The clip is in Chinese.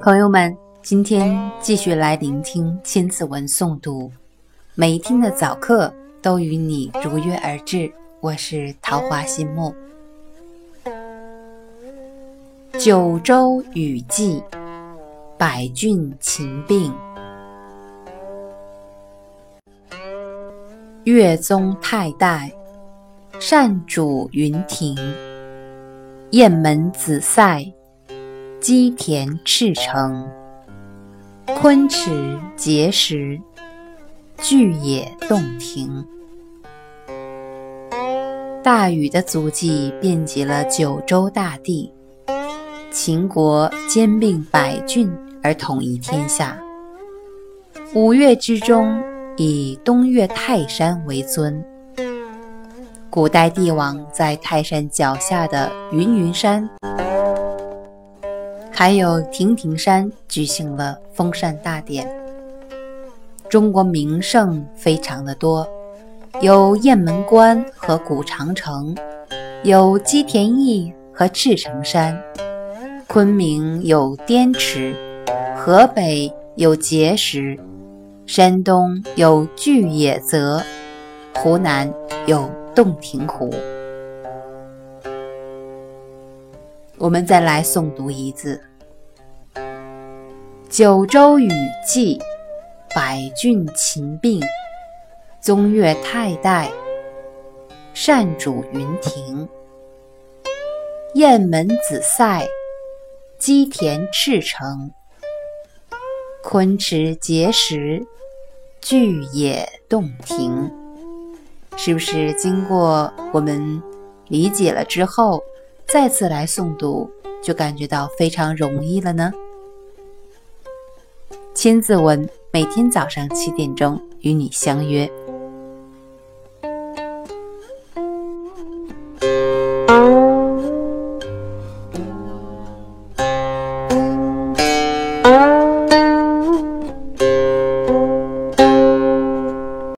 朋友们今天继续来聆听千字文诵读每一天的早课都与你如约而至我是桃花心木。九州雨季百郡秦病越宗太代善主云亭。雁门紫塞，鸡田赤城。昆池碣石，巨野洞庭。大禹的足迹遍及了九州大地，秦国兼并百郡而统一天下。五岳之中，以东岳泰山为尊。古代帝王在泰山脚下的云云山，还有亭亭山举行了封禅大典。中国名胜非常的多。有雁门关和古长城，有鸡田驿和赤城山，昆明有滇池，河北有碣石，山东有巨野泽，湖南有洞庭湖。我们再来诵读一字：九州雨霁，百郡秦并。宗岳太代，善主云亭。雁门紫塞，鸡田赤诚。昆池碣石，巨野洞庭。是不是经过我们理解了之后，再次来诵读，就感觉到非常容易了呢？千字文每天早上七点钟与你相约。